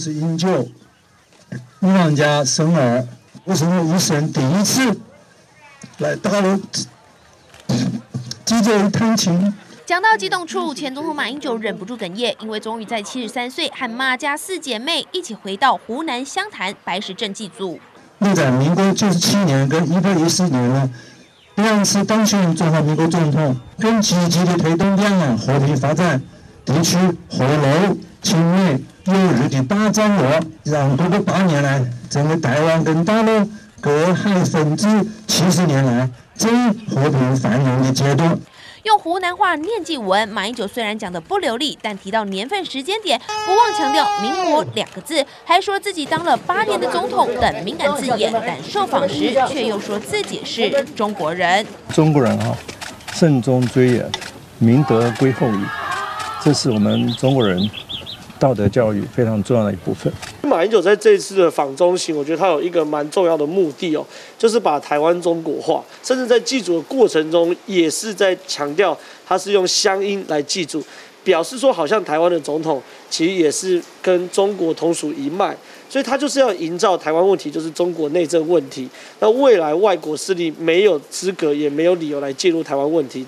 是营救伊朗家生儿，为什么一生第一次来大陆济州一探亲？讲到激动处，前总统马英九忍不住哽咽，因为终于在七十三岁和马家四姐妹一起回到湖南湘潭白石镇祭祖。那在民国九十七年跟一百一十年呢，两次当选中华民国总统，更积极地推动两岸和平发展，地区和乐、亲美、友日的大掌握，让过去八年来，整个台湾跟大陆隔海分治七十年来最和平繁荣的阶段。用湖南话念祭文，马英九虽然讲得不流利，但提到年份、时间点，不忘强调“民国”两个字，还说自己当了八年的总统等敏感字眼，但受访时却又说自己是中国人。中国人啊，慎终追远，明德归后矣，这是我们中国人道德教育非常重要的一部分。马英九在这次的访中行，我觉得他有一个蛮重要的目的哦，就是把台湾中国化，甚至在祭祖的过程中，也是在强调他是用乡音来祭祖，表示说好像台湾的总统其实也是跟中国同属一脉，所以他就是要营造台湾问题就是中国内政问题，那未来外国势力没有资格也没有理由来介入台湾问题。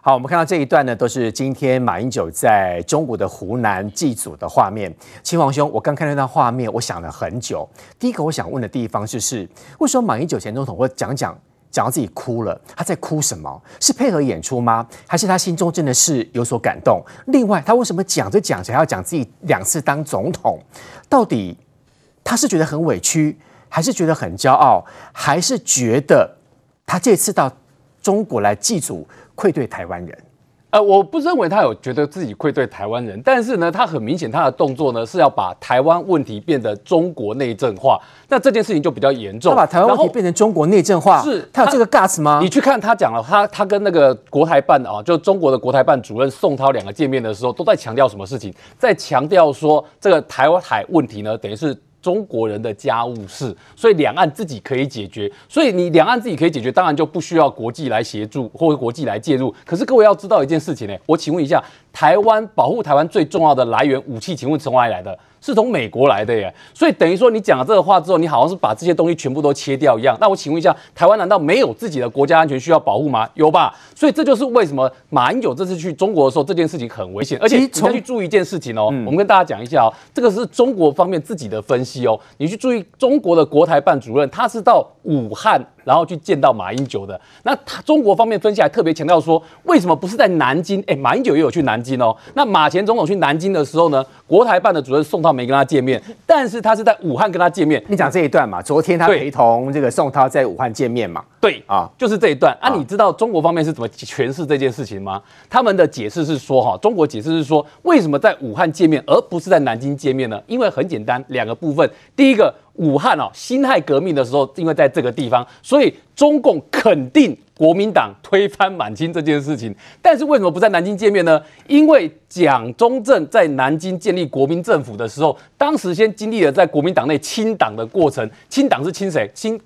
好，我们看到这一段呢，都是今天马英九在中国的湖南祭祖的画面。嶔煌兄，我刚看到那画面，我想了很久。第一个我想问的地方就是，为什么马英九前总统会讲讲讲到自己哭了？他在哭什么？是配合演出吗？还是他心中真的是有所感动？另外，他为什么讲着讲着还要讲自己两次当总统？到底他是觉得很委屈，还是觉得很骄傲，还是觉得他这次到中国来祭祖？愧对台湾人，呃，我不认为他有觉得自己愧对台湾人，但是呢，他很明显他的动作呢是要把台湾问题变得中国内政化，那这件事情就比较严重。他把台湾问题变成中国内政化，是他有这个 guts 吗？你去看他讲了，他他跟那个国台办啊，就中国的国台办主任宋涛两个见面的时候，都在强调什么事情？在强调说这个台湾海问题呢，等于是。中国人的家务事，所以两岸自己可以解决。所以你两岸自己可以解决，当然就不需要国际来协助或者国际来介入。可是各位要知道一件事情呢，我请问一下，台湾保护台湾最重要的来源武器，请问从哪里来的？是从美国来的耶，所以等于说你讲了这个话之后，你好像是把这些东西全部都切掉一样。那我请问一下，台湾难道没有自己的国家安全需要保护吗？有吧？所以这就是为什么马英九这次去中国的时候，这件事情很危险。而且你要去注意一件事情哦，嗯、我们跟大家讲一下哦，这个是中国方面自己的分析哦。你去注意中国的国台办主任，他是到武汉。然后去见到马英九的，那他中国方面分析还特别强调说，为什么不是在南京？哎，马英九也有去南京哦。那马前总统去南京的时候呢，国台办的主任宋涛没跟他见面，但是他是在武汉跟他见面。你讲这一段嘛？昨天他陪同这个宋涛在武汉见面嘛？对啊，就是这一段啊。你知道中国方面是怎么诠释这件事情吗？他们的解释是说，哈，中国解释是说，为什么在武汉见面而不是在南京见面呢？因为很简单，两个部分，第一个。武汉哦，辛亥革命的时候，因为在这个地方，所以中共肯定国民党推翻满清这件事情。但是为什么不在南京见面呢？因为蒋中正在南京建立国民政府的时候，当时先经历了在国民党内清党的过程。清党是清谁？清。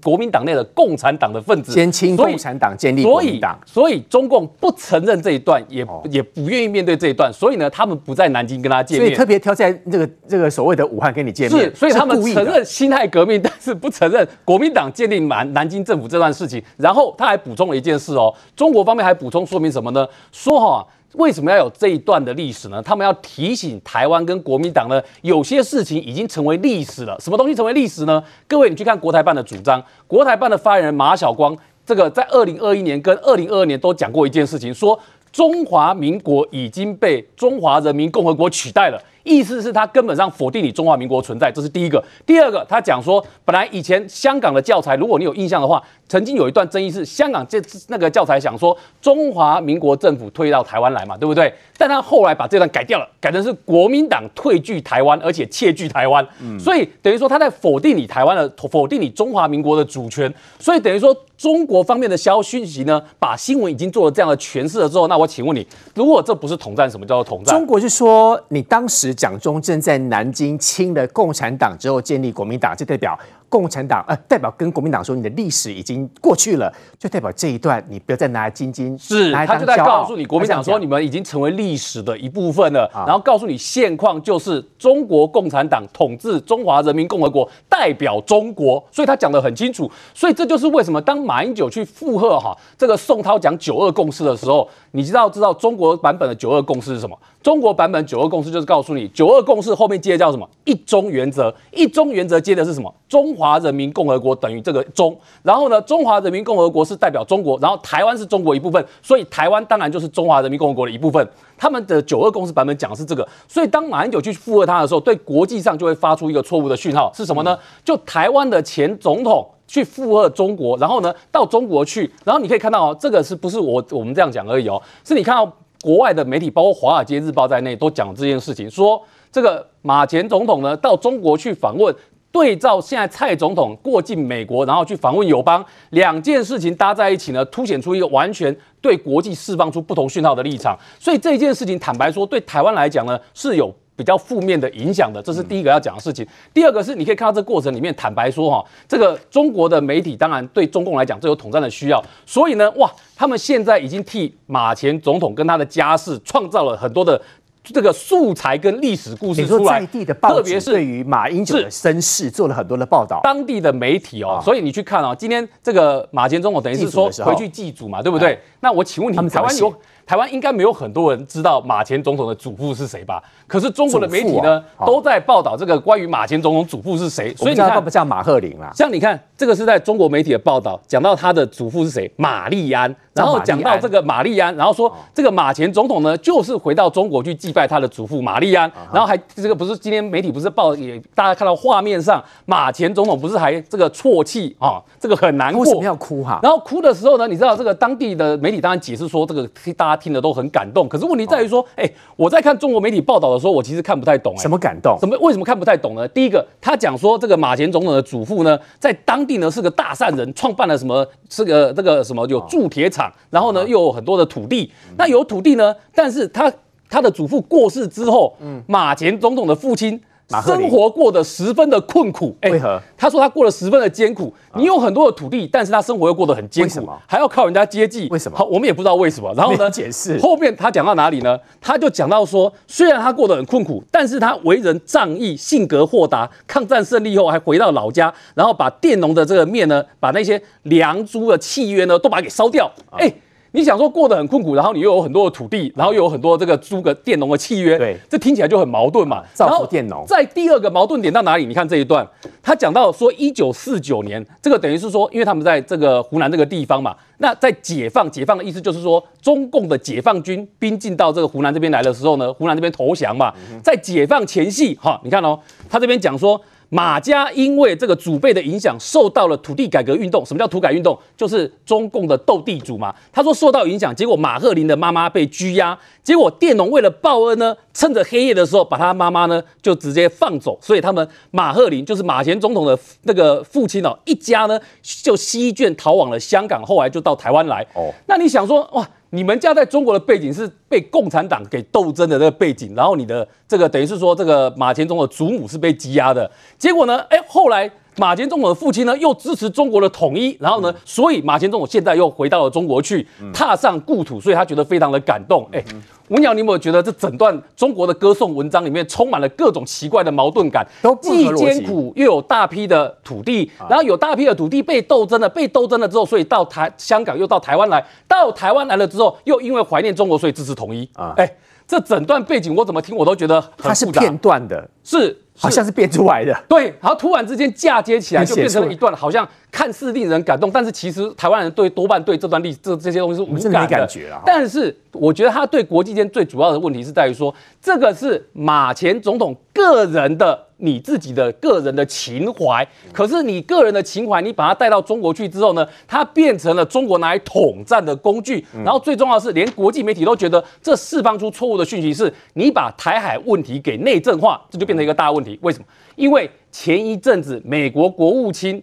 国民党内的共产党的分子，先清共产党，建立国民党，所以中共不承认这一段，也也不愿意面对这一段，所以呢，他们不在南京跟他见面，所以特别挑在这个这个所谓的武汉跟你见面，是，所以他们承认辛亥革命，但是不承认国民党建立南南京政府这段事情。然后他还补充了一件事哦，中国方面还补充说明什么呢？说哈。为什么要有这一段的历史呢？他们要提醒台湾跟国民党呢，有些事情已经成为历史了。什么东西成为历史呢？各位，你去看国台办的主张，国台办的发言人马晓光，这个在二零二一年跟二零二二年都讲过一件事情，说中华民国已经被中华人民共和国取代了。意思是他根本上否定你中华民国存在，这是第一个。第二个，他讲说，本来以前香港的教材，如果你有印象的话，曾经有一段争议是香港这那个教材想说中华民国政府退到台湾来嘛，对不对？但他后来把这段改掉了，改成是国民党退居台湾，而且窃据台湾。嗯，所以等于说他在否定你台湾的，否定你中华民国的主权。所以等于说中国方面的消息讯息呢，把新闻已经做了这样的诠释了之后，那我请问你，如果这不是统战，什么叫做统战？中国是说你当时。蒋中正在南京清了共产党之后建立国民党，就代表共产党呃，代表跟国民党说你的历史已经过去了，就代表这一段你不要再拿来津津，是他就在告诉你国民党说你你们已经成为历史的一部分了，啊然后告诉你现况就是中国共产党统治中华人民共和国，代表中国，所以他讲得很清楚，所以这就是为什么当马英九去附和哈这个宋涛讲九二共识的时候，你知道知道中国版本的九二共识是什么？中国版本九二共识就是告诉你九二共识后面接的叫什么？一中原则，一中原则接的是什么？中华人民共和国等于这个中，然后呢，中华人民共和国是代表中国，然后台湾是中国一部分，所以台湾当然就是中华人民共和国的一部分。他们的九二共识版本讲的是这个，所以当马英九去附和他的时候，对国际上就会发出一个错误的讯号，是什么呢？就台湾的前总统去附和中国，然后呢到中国去，然后你可以看到哦，这个是不是我我们这样讲而已哦？是你看到国外的媒体，包括《华尔街日报》在内，都讲这件事情，说这个马前总统呢到中国去访问。对照现在蔡总统过境美国，然后去访问友邦，两件事情搭在一起呢，凸显出一个完全对国际释放出不同讯号的立场。所以这件事情，坦白说，对台湾来讲呢，是有比较负面的影响的。这是第一个要讲的事情。第二个是，你可以看到这过程里面，坦白说哈，这个中国的媒体当然对中共来讲，这有统战的需要。所以呢，哇，他们现在已经替马前总统跟他的家世创造了很多的。这个素材跟历史故事出来，在地的报纸特别是对于马英九的身世做了很多的报道，当地的媒体哦，啊。所以你去看哦，今天这个马前总统等于是说回去祭祖嘛，对不对？那我请问你，台湾有台湾应该没有很多人知道马前总统的祖父是谁吧？可是中国的媒体呢，都在报道这个关于马前总统祖父是谁，所以你看不像马鹤龄啦。像你看这个是在中国媒体的报道，讲到他的祖父是谁，马利安，然后讲到这个马利安，然后说这个马前总统呢，就是回到中国去祭拜他的祖父马利安，然后还这个不是今天媒体不是报也大家看到画面上马前总统不是还这个啜泣啊，这个很难过，为什么要哭哈？然后哭的时候呢，你知道这个当地的媒体当然解释说这个大家听了都很感动，可是问题在于说，哎，我在看中国媒体报道的时候，我其实看不太懂，哎，什么感动？什么？为什么看不太懂呢？第一个，他讲说这个马前总统的祖父呢，在当地呢是个大善人，创办了什么是个这个什么有铸铁厂，然后呢又有很多的土地。那有土地呢，但是他他的祖父过世之后，马前总统的父亲。生活过得十分的困苦，为何？他说他过得十分的艰苦。你有很多的土地，但是他生活又过得很艰苦，还要靠人家接济。为什么？好，我们也不知道为什么。然后呢？解释。后面他讲到哪里呢？他就讲到说，虽然他过得很困苦，但是他为人仗义，性格豁达。抗战胜利后还回到老家，然后把佃农的这个面呢，把那些粮租的契约呢，都把它给烧掉。哎。你想说过得很困苦，然后你又有很多的土地，然后又有很多这个租个佃农的契约，对，这听起来就很矛盾嘛。造福佃农。在第二个矛盾点到哪里？你看这一段，他讲到说，一九四九年，这个等于是说，因为他们在这个湖南这个地方嘛，那在解放，解放的意思就是说，中共的解放军兵进到这个湖南这边来的时候呢，湖南这边投降嘛，在解放前夕，哈，你看哦，他这边讲说。马家因为这个祖辈的影响，受到了土地改革运动。什么叫土改运动？就是中共的斗地主嘛。他说受到影响，结果马赫林的妈妈被拘押，结果佃农为了报恩呢，趁着黑夜的时候把他妈妈呢就直接放走。所以他们马赫林就是马前总统的那个父亲哦，一家呢就西卷逃往了香港，后来就到台湾来。哦，那你想说哇？你们家在中国的背景是被共产党给斗争的这个背景，然后你的这个等于是说这个马前总统的祖母是被羁押的，结果呢，哎，后来马前总统的父亲呢又支持中国的统一，然后呢，所以马前总统现在又回到了中国去，踏上故土，所以他觉得非常的感动，哎。吴鸟，你有没有觉得这整段中国的歌颂文章里面充满了各种奇怪的矛盾感？都既艰苦又有大批的土地，然后有大批的土地被斗争了，被斗争了之后，所以到台香港又到台湾来，到台湾来了之后，又因为怀念中国，所以支持统一啊！哎，这整段背景我怎么听我都觉得它是片段的，是。好像是变出来的，对，然后突然之间嫁接起来，就变成了一段好像看似令人感动，但是其实台湾人对多半对这段历这这些东西是无感的。没感觉啊。但是我觉得他对国际间最主要的问题是在于说，这个是马前总统个人的你自己的个人的情怀，可是你个人的情怀，你把它带到中国去之后呢，它变成了中国拿来统战的工具。然后最重要的是，连国际媒体都觉得这释放出错误的讯息，是你把台海问题给内政化，这就变成一个大问题。为什么？因为前一阵子美国国务卿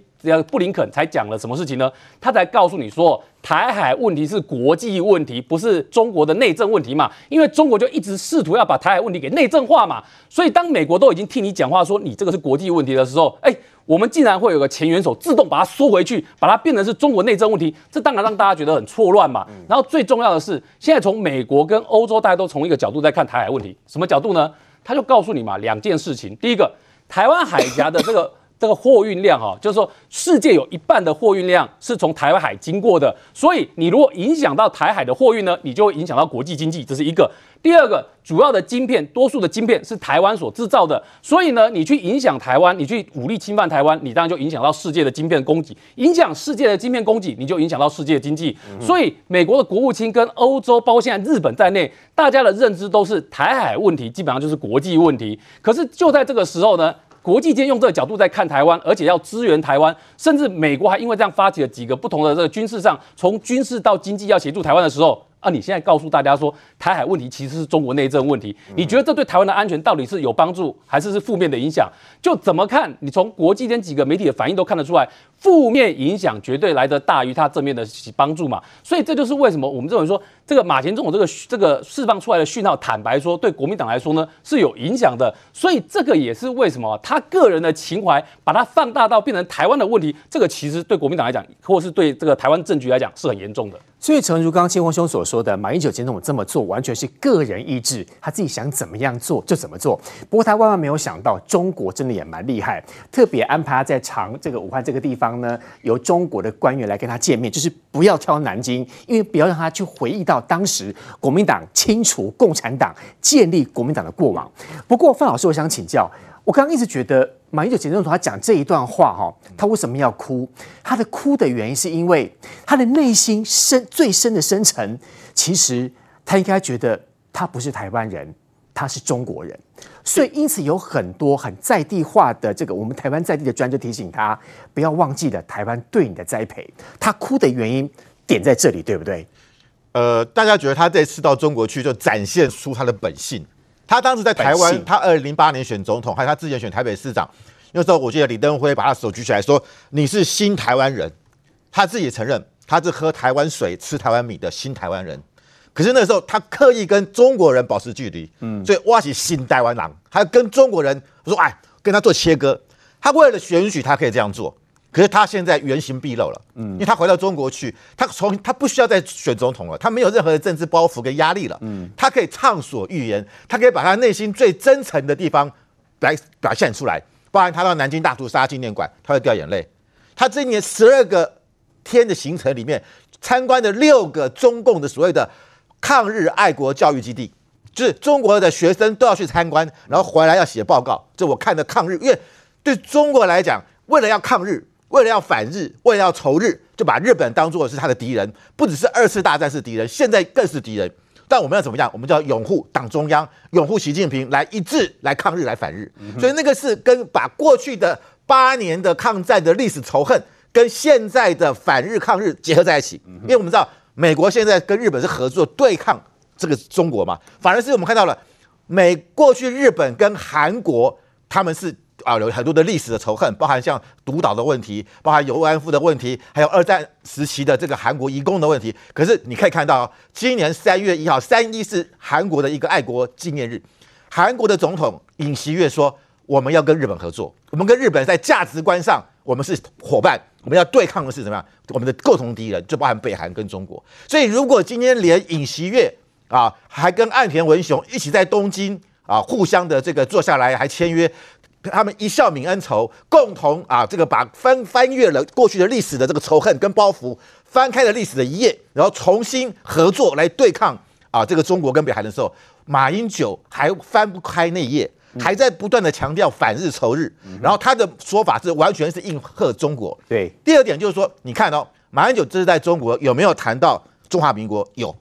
布林肯才讲了什么事情呢？他才告诉你说，台海问题是国际问题，不是中国的内政问题嘛？因为中国就一直试图要把台海问题给内政化嘛。所以当美国都已经替你讲话说你这个是国际问题的时候，哎。我们竟然会有个前元首自动把它缩回去，把它变成是中国内政问题，这当然让大家觉得很错乱嘛。然后最重要的是，现在从美国跟欧洲，大家都从一个角度在看台海问题，什么角度呢？他就告诉你嘛，两件事情。第一个，台湾海峡的这个。这个货运量哈，就是说世界有一半的货运量是从台湾海经过的，所以你如果影响到台海的货运呢，你就会影响到国际经济，这是一个。第二个，主要的晶片，多数的晶片是台湾所制造的，所以呢，你去影响台湾，你去武力侵犯台湾，你当然就影响到世界的晶片供给，影响世界的晶片供给，你就影响到世界的经济。所以美国的国务卿跟欧洲，包括现在日本在内，大家的认知都是台海问题基本上就是国际问题。可是就在这个时候呢，国际间用这个角度在看台湾，而且要支援台湾，甚至美国还因为这样发起了几个不同的这个军事上，从军事到经济要协助台湾的时候。啊！你现在告诉大家说，台海问题其实是中国内政问题，你觉得这对台湾的安全到底是有帮助，还是是负面的影响？就怎么看？你从国际间几个媒体的反应都看得出来，负面影响绝对来得大于它正面的帮助嘛。所以这就是为什么我们认为说，这个马前总统这个这个释放出来的讯号，坦白说，对国民党来说呢是有影响的。所以这个也是为什么他个人的情怀把它放大到变成台湾的问题，这个其实对国民党来讲，或是对这个台湾政局来讲是很严重的。所以，诚如刚刚清风兄所说的，马英九总统这么做完全是个人意志，他自己想怎么样做就怎么做。不过，他万万没有想到，中国真的也蛮厉害，特别安排他在长这个武汉这个地方呢，由中国的官员来跟他见面，就是不要挑南京，因为不要让他去回忆到当时国民党清除共产党、建立国民党的过往。不过，范老师，我想请教。我刚刚一直觉得马英九前总统他讲这一段话哈，他为什么要哭？他的哭的原因是因为他的内心深最深的深层，其实他应该觉得他不是台湾人，他是中国人。所以因此有很多很在地化的这个我们台湾在地的专家提醒他不要忘记了台湾对你的栽培。他哭的原因点在这里，对不对？呃，大家觉得他这次到中国去就展现出他的本性。他当时在台湾，他二零零八年选总统，还有他之前选台北市长，那时候我记得李登辉把他手举起来说：“你是新台湾人。”他自己也承认他是喝台湾水、吃台湾米的新台湾人。可是那时候他刻意跟中国人保持距离，嗯，所以挖起新台湾狼，还跟中国人说：“哎，跟他做切割。”他为了选举，他可以这样做。可是他现在原形毕露了，嗯，因为他回到中国去，他从他不需要再选总统了，他没有任何的政治包袱跟压力了，嗯，他可以畅所欲言，他可以把他内心最真诚的地方来表现出来，包含他到南京大屠杀纪念馆，他会掉眼泪，他这一年十二个天的行程里面参观的六个中共的所谓的抗日爱国教育基地，就是中国的学生都要去参观，然后回来要写报告，这我看的抗日，因为对中国来讲，为了要抗日。为了要反日，为了要仇日，就把日本当做是他的敌人，不只是二次大战是敌人，现在更是敌人。但我们要怎么样？我们就要拥护党中央，拥护习近平，来一致来抗日，来反日。所以那个是跟把过去的八年的抗战的历史仇恨，跟现在的反日抗日结合在一起。因为我们知道，美国现在跟日本是合作对抗这个中国嘛，反而是我们看到了美过去日本跟韩国他们是。啊，有很多的历史的仇恨，包含像独岛的问题，包含慰安妇的问题，还有二战时期的这个韩国移工的问题。可是你可以看到，今年三月一号，三一是韩国的一个爱国纪念日，韩国的总统尹锡悦说，我们要跟日本合作，我们跟日本在价值观上我们是伙伴，我们要对抗的是什么样？我们的共同敌人就包含北韩跟中国。所以如果今天连尹锡悦啊，还跟岸田文雄一起在东京啊，互相的这个坐下来还签约。他们一笑泯恩仇，共同啊，这个把翻翻阅了过去的历史的这个仇恨跟包袱，翻开了历史的一页，然后重新合作来对抗啊这个中国跟北韩的时候，马英九还翻不开那一页，还在不断的强调反日仇日，然后他的说法是完全是应和中国。对，第二点就是说，你看哦，马英九这是在中国有没有谈到中华民国？有，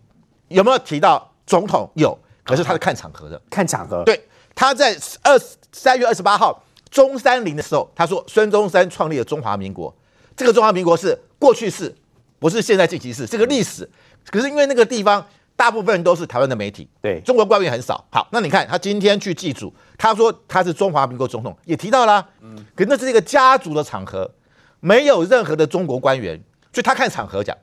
有没有提到总统？有，可是他是看场合的，看场合。对。他在二三月二十八号中山陵的时候，他说孙中山创立了中华民国，这个中华民国是过去式，不是现在进行式，这个历史。可是因为那个地方大部分人都是台湾的媒体，对中国官员很少。好，那你看他今天去祭祖，他说他是中华民国总统，也提到了，嗯，可是那是一个家族的场合，没有任何的中国官员，所以他看场合讲，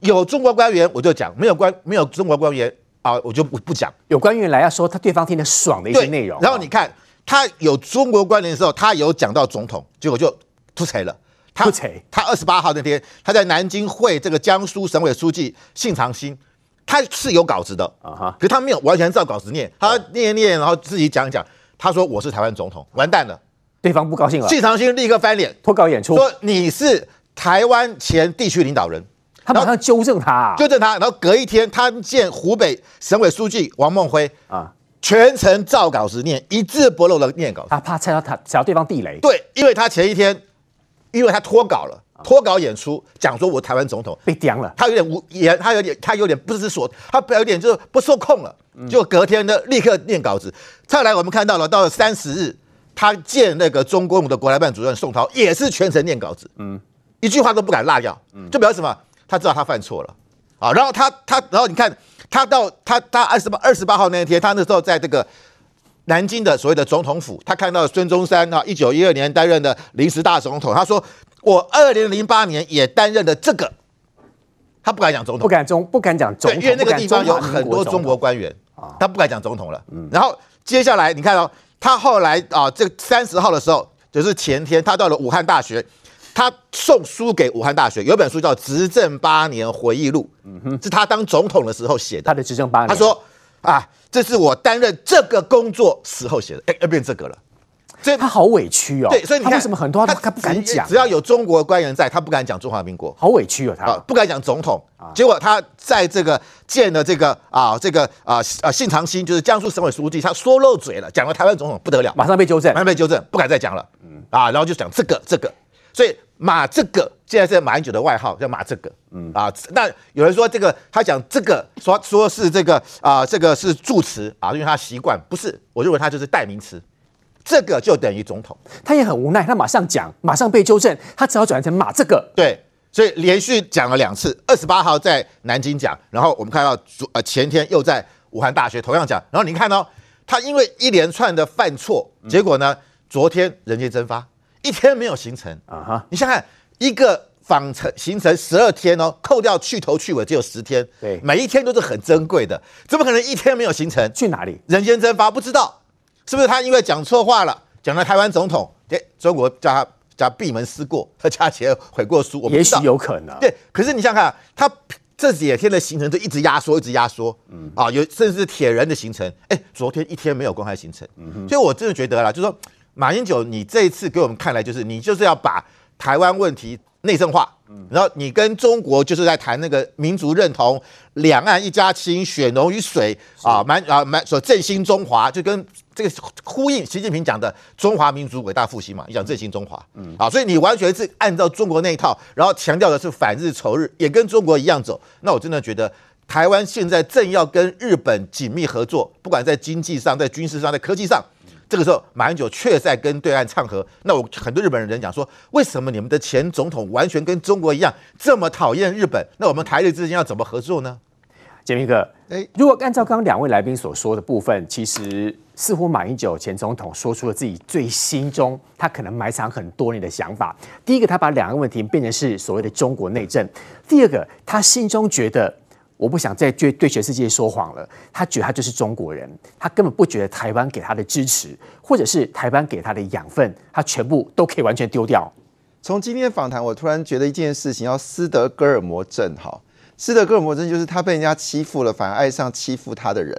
有中国官员我就讲，没有官没有中国官员。啊，我就不不讲。有官员来要说他对方听得爽的一些内容。然后你看他有中国关联的时候，他有讲到总统，结果就出错了。他出错，他二十八号那天，他在南京会这个江苏省委书记信长星，他是有稿子的啊哈，可是他没有完全照稿子念，他念一念，然后自己讲一讲，他说我是台湾总统，完蛋了，对方不高兴了，信长星立刻翻脸脱稿演出，说你是台湾前地区领导人，他马上纠正他、啊，纠正他，然后隔一天他见湖北省委书记王梦辉。啊。全程照稿子念，一字不漏的念稿。他怕踩到他，踩到对方地雷。对，因为他前一天，因为他脱稿了，脱稿演出，讲说我台湾总统被刁了，他有点无言，他有点，他有点不知所，他有点就是不受控了。就隔天呢立刻念稿子。再来，我们看到了到了三十日，他见那个中国的国台办主任宋涛，也是全程念稿子，嗯，一句话都不敢落掉，嗯，就表示什么？他知道他犯错了啊。然后他他，然后你看。他到他他二十八二十八号那一天，他那时候在这个南京的所谓的总统府，他看到孙中山啊，一九一二年担任的临时大总统。他说：“我二零零八年也担任了这个。”他不敢讲总统，不敢中不敢讲总统，因为那个地方有很多中国官员，他不敢讲总统了。然后接下来你看哦，他后来啊，这三十号的时候，就是前天，他到了武汉大学。他送书给武汉大学，有本书叫《执政八年回忆录》，嗯哼，是他当总统的时候写的。他的执政八年，他说啊，这是我担任这个工作时候写的，哎，要变这个了，所以他好委屈哦。对，所以你看他为什么很多他他不敢讲？只要有中国官员在，他不敢讲中华民国，好委屈哦，他不敢讲总统。结果他在这个见了这个啊，这个啊啊信长星，就是江苏省委书记，他说漏嘴了，讲了台湾总统不得了，马上被纠正，马上被纠正，不敢再讲了。嗯啊，然后就讲这个这个，所以。马这个现在是马英九的外号，叫马这个，嗯。啊，那有人说这个他讲这个说说是这个啊、呃，这个是助词啊，因为他习惯，不是，我认为他就是代名词，这个就等于总统，他也很无奈，他马上讲，马上被纠正，他只好转成马这个，对，所以连续讲了两次，二十八号在南京讲，然后我们看到昨呃前天又在武汉大学同样讲，然后你看哦他因为一连串的犯错，结果呢，昨天人间蒸发。一天没有行程啊哈！你想想，一个访程行程十二天哦，扣掉去头去尾只有十天，对，每一天都是很珍贵的，怎么可能一天没有行程？去哪里？人间蒸发，不知道是不是他因为讲错话了，讲了台湾总统，哎，中国叫他叫闭门思过，他加钱悔过书，我们也许有可能。对，可是你想想看，他这几天的行程就一直压缩，一直压缩，嗯啊，有甚至是铁人的行程，哎，昨天一天没有公开行程，嗯哼，所以我真的觉得啦，就是说。马英九，你这一次给我们看来就是你就是要把台湾问题内政化，然后你跟中国就是在谈那个民族认同，两岸一家亲，血浓于水啊，满啊满所振兴中华，就跟这个呼应习近平讲的中华民族伟大复兴嘛，你讲振兴中华，嗯，啊，所以你完全是按照中国那一套，然后强调的是反日仇日，也跟中国一样走，那我真的觉得台湾现在正要跟日本紧密合作，不管在经济上、在军事上、在科技上。这个时候，马英九却在跟对岸唱和。那我很多日本人讲说，为什么你们的前总统完全跟中国一样这么讨厌日本？那我们台日之间要怎么合作呢？杰明哥，哎，如果按照刚刚两位来宾所说的部分，其实似乎马英九前总统说出了自己最心中他可能埋藏很多年的想法。第一个，他把两个问题变成是所谓的中国内政；第二个，他心中觉得。我不想再对对全世界说谎了。他觉得他就是中国人，他根本不觉得台湾给他的支持，或者是台湾给他的养分，他全部都可以完全丢掉。从今天访谈，我突然觉得一件事情，要斯德哥尔摩症。哈，斯德哥尔摩症就是他被人家欺负了，反而爱上欺负他的人。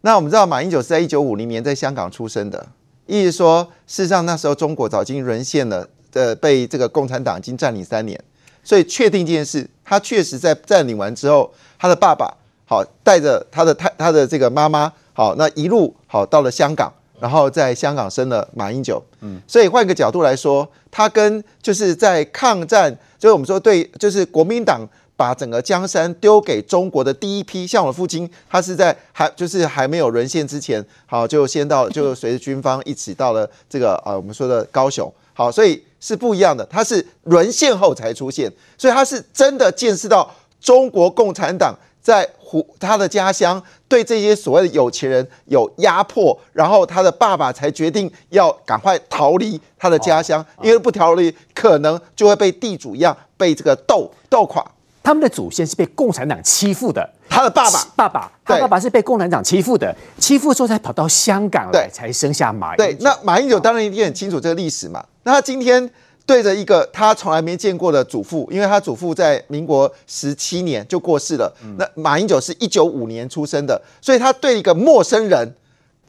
那我们知道，马英九是在一九五零年在香港出生的，意思说，事实上那时候中国早已经沦陷了，呃，被这个共产党已经占领三年，所以确定这件事，他确实在占领完之后。他的爸爸好带着他的太他的这个妈妈好，那一路好到了香港，然后在香港生了马英九。嗯，所以换个角度来说，他跟就是在抗战，就是我们说对，就是国民党把整个江山丢给中国的第一批，像我父亲，他是在还就是还没有沦陷之前，好就先到就随着军方一起到了这个呃我们说的高雄，好，所以是不一样的，他是沦陷后才出现，所以他是真的见识到。中国共产党在胡他的家乡对这些所谓的有钱人有压迫，然后他的爸爸才决定要赶快逃离他的家乡，因为不逃离可能就会被地主一样被这个斗斗垮。他们的祖先是被共产党欺负的，他的爸爸爸爸他爸爸是被共产党欺负的，欺负之后才跑到香港来才生下马英九。对，那马英九当然一定很清楚这个历史嘛。那他今天。对着一个他从来没见过的祖父，因为他祖父在民国十七年就过世了。那马英九是一九五年出生的，所以他对一个陌生人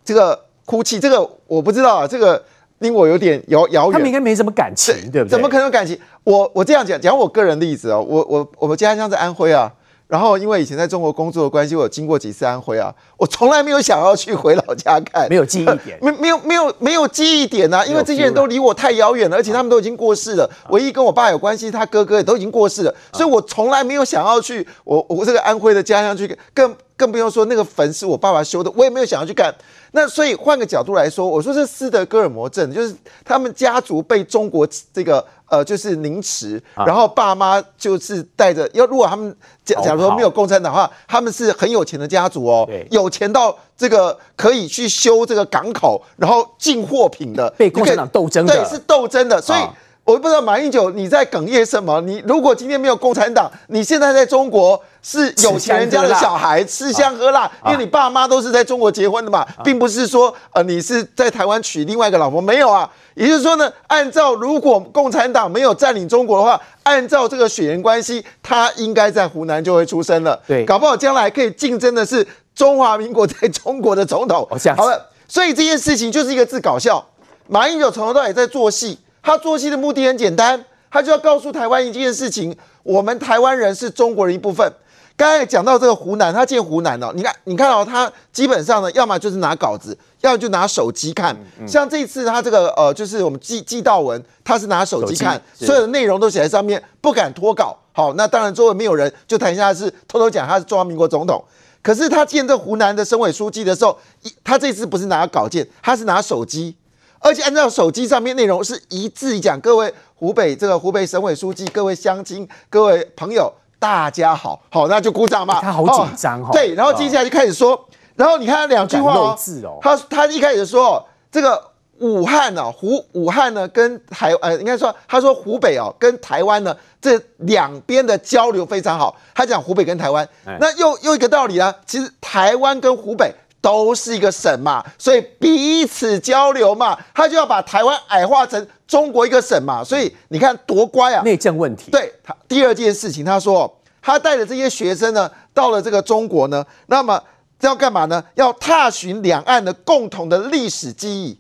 这个哭泣，这个我不知道啊，这个令我有点遥遥远。他们应该没什么感情，对不对？怎么可能有感情？我我这样讲讲我个人例子哦，我我我们家乡在安徽啊。然后，因为以前在中国工作的关系，我有经过几次安徽啊，我从来没有想要去回老家看，没有记忆点，没 没有没有没有记忆点呐、啊，因为这些人都离我太遥远了，而且他们都已经过世了。唯一跟我爸有关系，他哥哥也都已经过世了，所以我从来没有想要去我我这个安徽的家乡去，更更不用说那个坟是我爸爸修的，我也没有想要去看。那所以换个角度来说，我说这斯德哥尔摩症，就是他们家族被中国这个。呃，就是凌迟，然后爸妈就是带着，要如果他们假假如说没有共产党的话，他们是很有钱的家族哦，有钱到这个可以去修这个港口，然后进货品的，被共产党斗争的，对，是斗争的，所以。我不知道马英九你在哽咽什么？你如果今天没有共产党，你现在在中国是有钱人家的小孩，吃香喝辣，因为你爸妈都是在中国结婚的嘛，并不是说呃你是在台湾娶另外一个老婆，没有啊。也就是说呢，按照如果共产党没有占领中国的话，按照这个血缘关系，他应该在湖南就会出生了。对，搞不好将来可以竞争的是中华民国在中国的总统。好了，所以这件事情就是一个字搞笑。马英九从头到尾在做戏。他做戏的目的很简单，他就要告诉台湾一件事情：我们台湾人是中国人一部分。刚才讲到这个湖南，他见湖南哦，你看，你看哦，他基本上呢，要么就是拿稿子，要么就拿手机看。像这次他这个呃，就是我们季季道文，他是拿手机看，所有的内容都写在上面，不敢脱稿。好，那当然周围没有人，就谈一下是偷偷讲他是中华民国总统。可是他见这湖南的省委书记的时候，一他这次不是拿稿件，他是拿手机。而且按照手机上面内容是一字一讲，各位湖北这个湖北省委书记，各位乡亲，各位朋友，大家好，好，那就鼓掌嘛。他好紧张哦。对，然后接下来就开始说，哦、然后你看他两句话哦，哦他他一开始说这个武汉呢、啊，湖武汉呢跟台呃应该说他说湖北哦跟台湾呢这两边的交流非常好，他讲湖北跟台湾，哎、那又又一个道理呢，其实台湾跟湖北。都是一个省嘛，所以彼此交流嘛，他就要把台湾矮化成中国一个省嘛，所以你看多乖啊！内政问题。对他第二件事情，他说他带着这些学生呢，到了这个中国呢，那么要干嘛呢？要踏寻两岸的共同的历史记忆。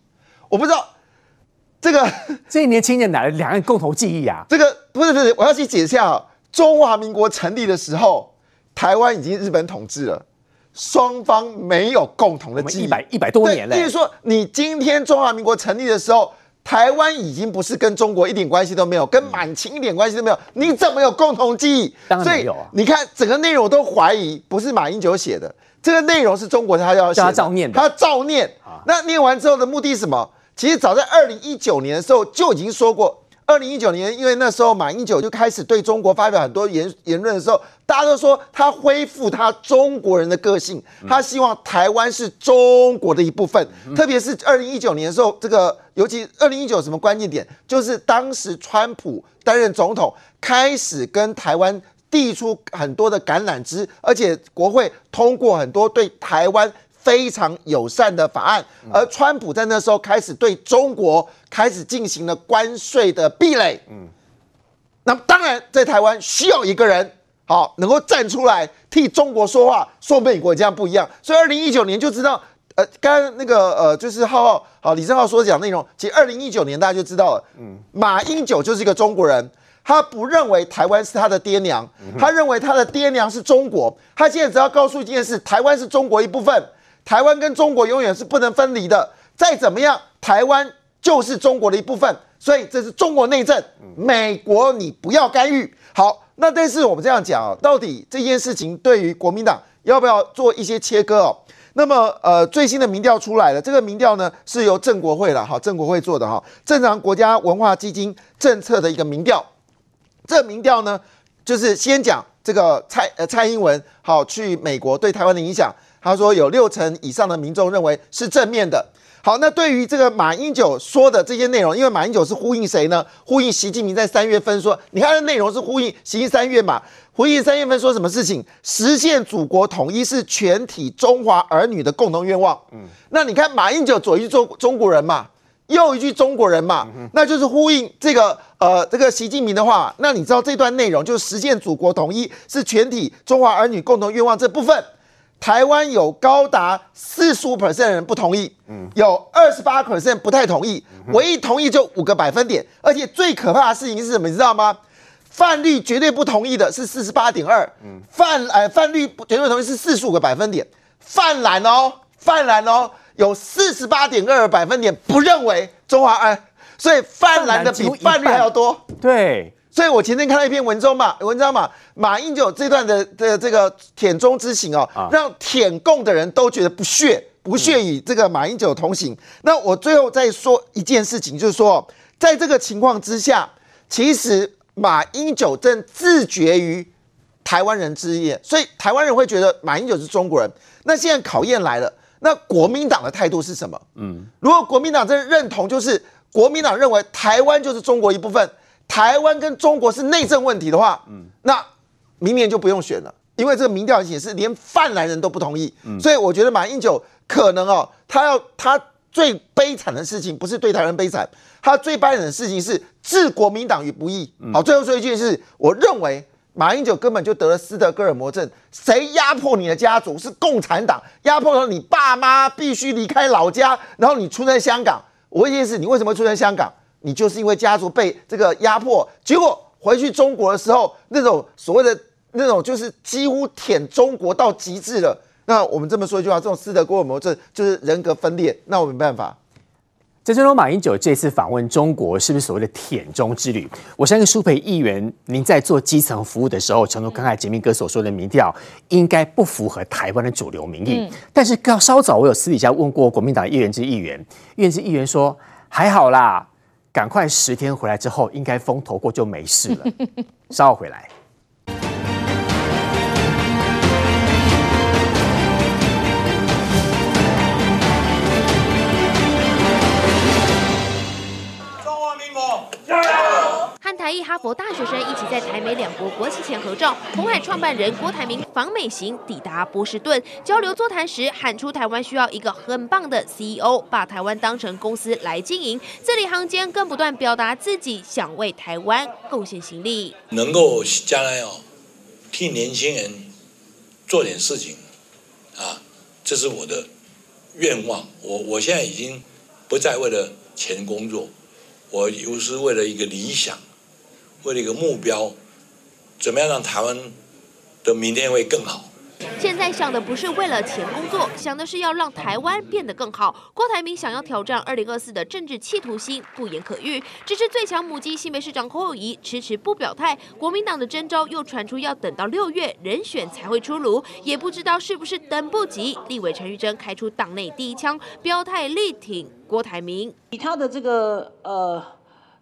我不知道这个 这些年轻人哪来两岸共同记忆啊？这个不是不是，我要去解释一下，中华民国成立的时候，台湾已经日本统治了。双方没有共同的记忆，一百一百多年了。就是说，你今天中华民国成立的时候，台湾已经不是跟中国一点关系都没有，跟满清一点关系都没有，你怎么有共同记忆？当然没有啊。你看整个内容都怀疑不是马英九写的，这个内容是中国他要写照念的，他照念。那念完之后的目的是什么？其实早在二零一九年的时候就已经说过。二零一九年，因为那时候马英九就开始对中国发表很多言言论的时候，大家都说他恢复他中国人的个性，他希望台湾是中国的一部分。特别是二零一九年的时候，这个尤其二零一九什么关键点，就是当时川普担任总统，开始跟台湾递出很多的橄榄枝，而且国会通过很多对台湾。非常友善的法案，而川普在那时候开始对中国开始进行了关税的壁垒。嗯，那么当然在台湾需要一个人好能够站出来替中国说话，说美国这样不一样。所以二零一九年就知道，呃，刚刚那个呃就是浩浩好李正浩所讲的内容，其实二零一九年大家就知道了。嗯，马英九就是一个中国人，他不认为台湾是他的爹娘，他认为他的爹娘是中国。他现在只要告诉一件事，台湾是中国一部分。台湾跟中国永远是不能分离的，再怎么样，台湾就是中国的一部分，所以这是中国内政，美国你不要干预。好，那但是我们这样讲啊，到底这件事情对于国民党要不要做一些切割哦？那么呃，最新的民调出来了，这个民调呢是由正国会了哈，正国会做的哈，正常国家文化基金政策的一个民调，这民调呢就是先讲这个蔡呃蔡英文好去美国对台湾的影响。他说有六成以上的民众认为是正面的。好，那对于这个马英九说的这些内容，因为马英九是呼应谁呢？呼应习近平在三月份说，你看的内容是呼应习近三月嘛？呼应三月份说什么事情？实现祖国统一是全体中华儿女的共同愿望。嗯，那你看马英九左翼做中国人嘛？右一句中国人嘛，那就是呼应这个呃这个习近平的话。那你知道这段内容就是实现祖国统一是全体中华儿女共同愿望这部分，台湾有高达四十五 percent 的人不同意，有二十八 percent 不太同意，唯一同意就五个百分点。而且最可怕的事情是什么？你知道吗？泛绿绝对不同意的是四十八点二，泛呃泛绿绝对不同意是四十五个百分点，泛蓝哦泛蓝哦。有四十八点二百分点不认为中华爱，所以泛蓝的比泛绿还要多。对，所以我前天看到一篇文章嘛，文章嘛，马英九这段的的这个舔中之行哦，让舔共的人都觉得不屑，不屑与这个马英九同行。那我最后再说一件事情，就是说，在这个情况之下，其实马英九正自绝于台湾人之夜，所以台湾人会觉得马英九是中国人。那现在考验来了。那国民党的态度是什么？嗯，如果国民党真认同，就是国民党认为台湾就是中国一部分，台湾跟中国是内政问题的话，嗯，那明年就不用选了，因为这个民调显示连泛蓝人都不同意，嗯，所以我觉得马英九可能哦，他要他最悲惨的事情不是对台湾悲惨，他最悲惨的事情是置国民党于不义。好，最后说一句是，我认为。马英九根本就得了斯德哥尔摩症，谁压迫你的家族？是共产党压迫了你爸妈，必须离开老家，然后你出生在香港。我问一件事，你为什么出生在香港？你就是因为家族被这个压迫，结果回去中国的时候，那种所谓的那种就是几乎舔中国到极致了。那我们这么说一句话，这种斯德哥尔摩症就是人格分裂。那我没办法。陈时中、马英九这次访问中国，是不是所谓的舔中之旅？我相信舒培议员，您在做基层服务的时候，诚如刚才杰明哥所说的民调，应该不符合台湾的主流民意。但是刚稍早，我有。私底下问过国民党议员之议员，议员之议员说还好啦，赶快十天回来之后，应该风头过就没事了。稍后回来。台裔哈佛大学生一起在台美两国国旗前合照。红海创办人郭台铭访美行抵达波士顿交流座谈时，喊出台湾需要一个很棒的 CEO，把台湾当成公司来经营。字里行间更不断表达自己想为台湾贡献心力，能够将来哦替年轻人做点事情啊，这是我的愿望。我我现在已经不再为了钱工作，我又是为了一个理想。为了一个目标，怎么样让台湾的明天会更好？现在想的不是为了钱工作，想的是要让台湾变得更好。郭台铭想要挑战二零二四的政治企图心不言可喻。只是最强母鸡新北市长侯友谊迟迟不表态，国民党的征召又传出要等到六月人选才会出炉，也不知道是不是等不及。立委陈玉珍开出党内第一枪，表态力挺郭台铭。以他的这个呃。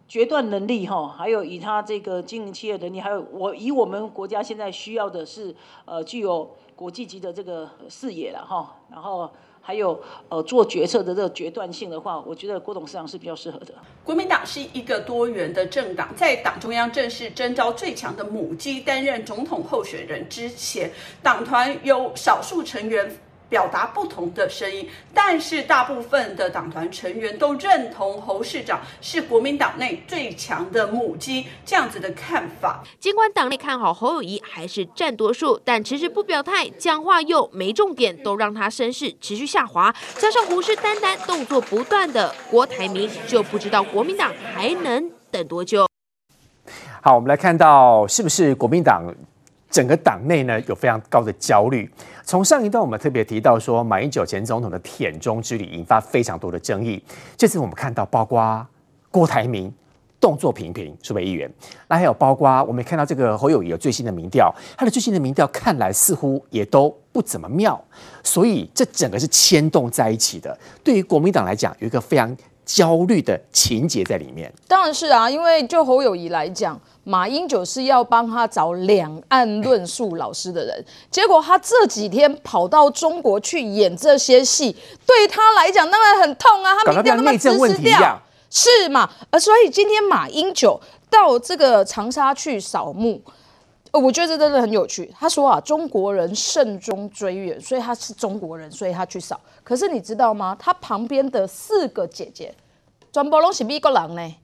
决断能力哈，还有以他这个经营企业能力，还有我以我们国家现在需要的是呃具有国际级的这个视野了哈，然后还有呃做决策的这个决断性的话，我觉得郭董事长是比较适合的。国民党是一个多元的政党，在党中央正式征召最强的母鸡担任总统候选人之前，党团有少数成员。表达不同的声音，但是大部分的党团成员都认同侯市长是国民党内最强的母鸡，这样子的看法。尽管党内看好侯友谊还是占多数，但迟迟不表态，讲话又没重点，都让他声势持续下滑。加上虎视眈眈、动作不断的郭台铭，就不知道国民党还能等多久。好，我们来看到是不是国民党？整个党内呢有非常高的焦虑。从上一段我们特别提到说，马英九前总统的舔中之旅引发非常多的争议。这次我们看到，包括郭台铭动作频频，是位议员，那还有包括我们看到这个侯友宜有最新的民调，他的最新的民调看来似乎也都不怎么妙。所以这整个是牵动在一起的。对于国民党来讲，有一个非常焦虑的情节在里面。当然是啊，因为就侯友宜来讲。马英九是要帮他找两岸论述老师的人，结果他这几天跑到中国去演这些戏，对他来讲当然很痛啊！他民调那么支持掉，是嘛？而所以今天马英九到这个长沙去扫墓，我觉得这真的很有趣。他说啊，中国人慎终追远，所以他是中国人，所以他去扫。可是你知道吗？他旁边的四个姐姐。全部都是美国人呢，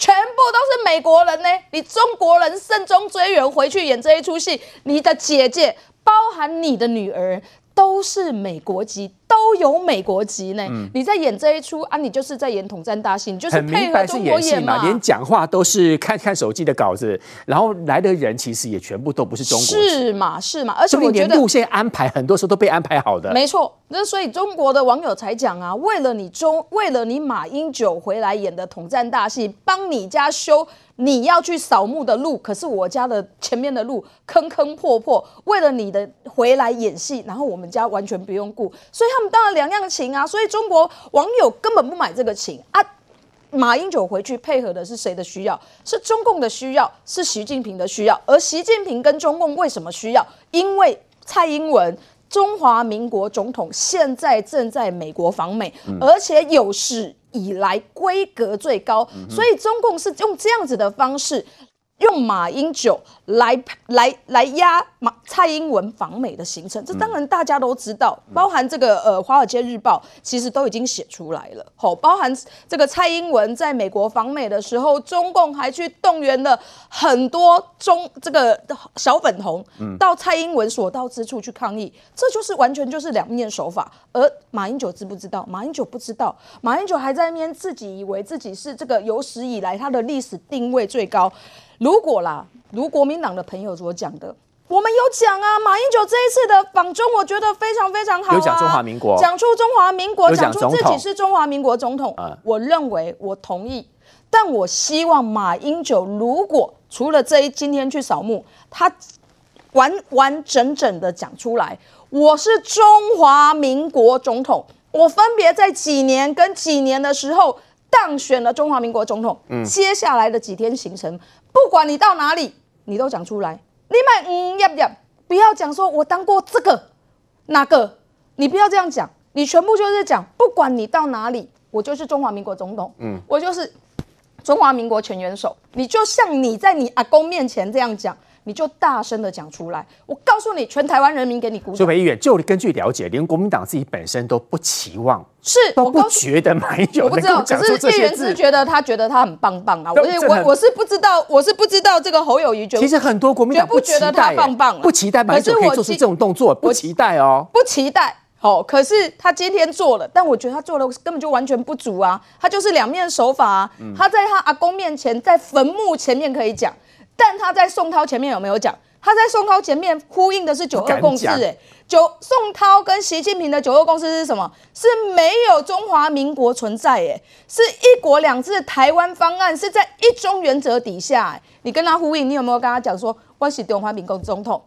全部都是美国人呢。你中国人慎终追远回去演这一出戏，你的姐姐，包含你的女儿。都是美国籍，都有美国籍呢。嗯、你在演这一出啊，你就是在演统战大戏，你就是配合中国演嘛。连讲话都是看看手机的稿子，然后来的人其实也全部都不是中国籍。是嘛？是嘛？而且我觉得路线安排很多时候都被安排好的。没错，那所以中国的网友才讲啊，为了你中，为了你马英九回来演的统战大戏，帮你家修。你要去扫墓的路，可是我家的前面的路坑坑破破。为了你的回来演戏，然后我们家完全不用顾，所以他们当然两样情啊。所以中国网友根本不买这个情啊。马英九回去配合的是谁的需要？是中共的需要，是习近平的需要。而习近平跟中共为什么需要？因为蔡英文。中华民国总统现在正在美国访美，嗯、而且有史以来规格最高，所以中共是用这样子的方式。用马英九来来来压马蔡英文访美的行程，这当然大家都知道，包含这个呃《华尔街日报》其实都已经写出来了。好，包含这个蔡英文在美国访美的时候，中共还去动员了很多中这个小粉红到蔡英文所到之处去抗议，这就是完全就是两面手法。而马英九知不知道？马英九不知道，马英九还在那边自己以为自己是这个有史以来他的历史定位最高。如果啦，如国民党的朋友所讲的，我们有讲啊，马英九这一次的访中，我觉得非常非常好啊，有讲中华民国，讲出中华民国，讲出自己是中华民国总统，我认为我同意，但我希望马英九如果除了这一今天去扫墓，他完完整整的讲出来，我是中华民国总统，我分别在几年跟几年的时候。当选了中华民国总统，嗯、接下来的几天行程，不管你到哪里，你都讲出来。你们嗯要不要？不要讲说我当过这个那个，你不要这样讲，你全部就是讲，不管你到哪里，我就是中华民国总统，嗯，我就是中华民国全元首。你就像你在你阿公面前这样讲。你就大声的讲出来，我告诉你，全台湾人民给你鼓掌。所以，议员就根据了解，连国民党自己本身都不期望，是都不觉得马英九能够讲出这些字。可是叶元之觉得他觉得他很棒棒啊，我我我是不知道，我是不知道这个侯友谊觉得。其实很多国民党不觉得他棒棒，不期待马英九可以做出这种动作，不期待哦，不期待。好，可是他今天做了，但我觉得他做的根本就完全不足啊，他就是两面手法啊。他在他阿公面前，在坟墓前面可以讲，但他在宋涛前面有没有讲？他在宋涛前面呼应的是九二共识，哎，九宋涛跟习近平的九二共识是什么？是没有中华民国存在，哎，是一国两制台湾方案是在一中原则底下，哎，你跟他呼应，你有没有跟他讲说我是中华民国总统？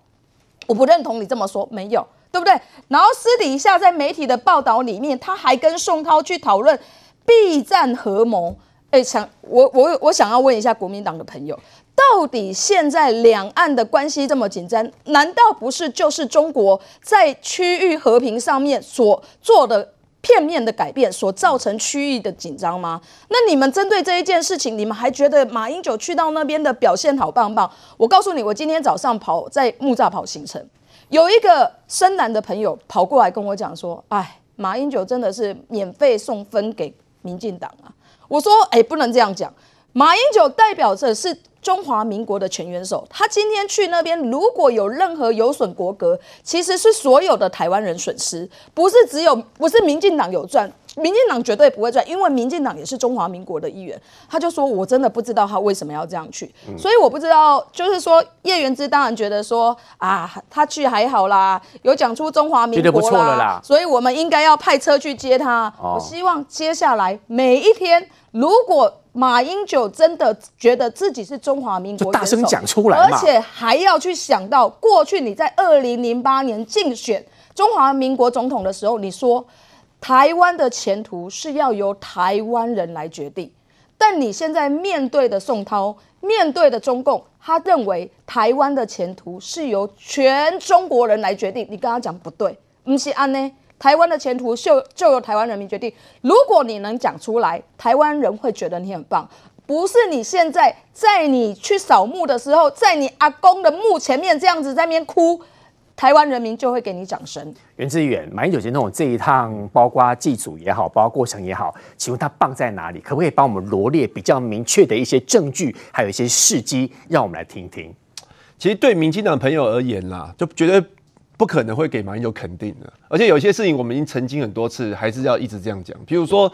我不认同你这么说，没有，对不对？然后私底下在媒体的报道里面，他还跟宋涛去讨论避战合谋，哎，想我我我想要问一下国民党的朋友。到底现在两岸的关系这么紧张，难道不是就是中国在区域和平上面所做的片面的改变所造成区域的紧张吗？那你们针对这一件事情，你们还觉得马英九去到那边的表现好棒棒？我告诉你，我今天早上跑在木栅跑行程，有一个深蓝的朋友跑过来跟我讲说：“哎，马英九真的是免费送分给民进党啊！”我说：“哎，不能这样讲，马英九代表着是。”中华民国的全元首，他今天去那边，如果有任何有损国格，其实是所有的台湾人损失，不是只有不是民进党有赚，民进党绝对不会赚，因为民进党也是中华民国的一员。他就说，我真的不知道他为什么要这样去，嗯、所以我不知道，就是说叶元之当然觉得说啊，他去还好啦，有讲出中华民国啦，啦所以我们应该要派车去接他。哦、我希望接下来每一天，如果马英九真的觉得自己是中华民国，大声讲出来，而且还要去想到过去你在二零零八年竞选中华民国总统的时候，你说台湾的前途是要由台湾人来决定，但你现在面对的宋涛，面对的中共，他认为台湾的前途是由全中国人来决定，你跟他讲不对，不是安呢？台湾的前途就就由台湾人民决定。如果你能讲出来，台湾人会觉得你很棒。不是你现在在你去扫墓的时候，在你阿公的墓前面这样子在那边哭，台湾人民就会给你掌声。袁志远，马英九总统这一趟，包括祭祖也好，包括过程也好，请问他棒在哪里？可不可以帮我们罗列比较明确的一些证据，还有一些事迹，让我们来听听？其实对民进党朋友而言啦，就绝对不可能会给马英九肯定的。而且有些事情我们已经澄清很多次，还是要一直这样讲。比如说。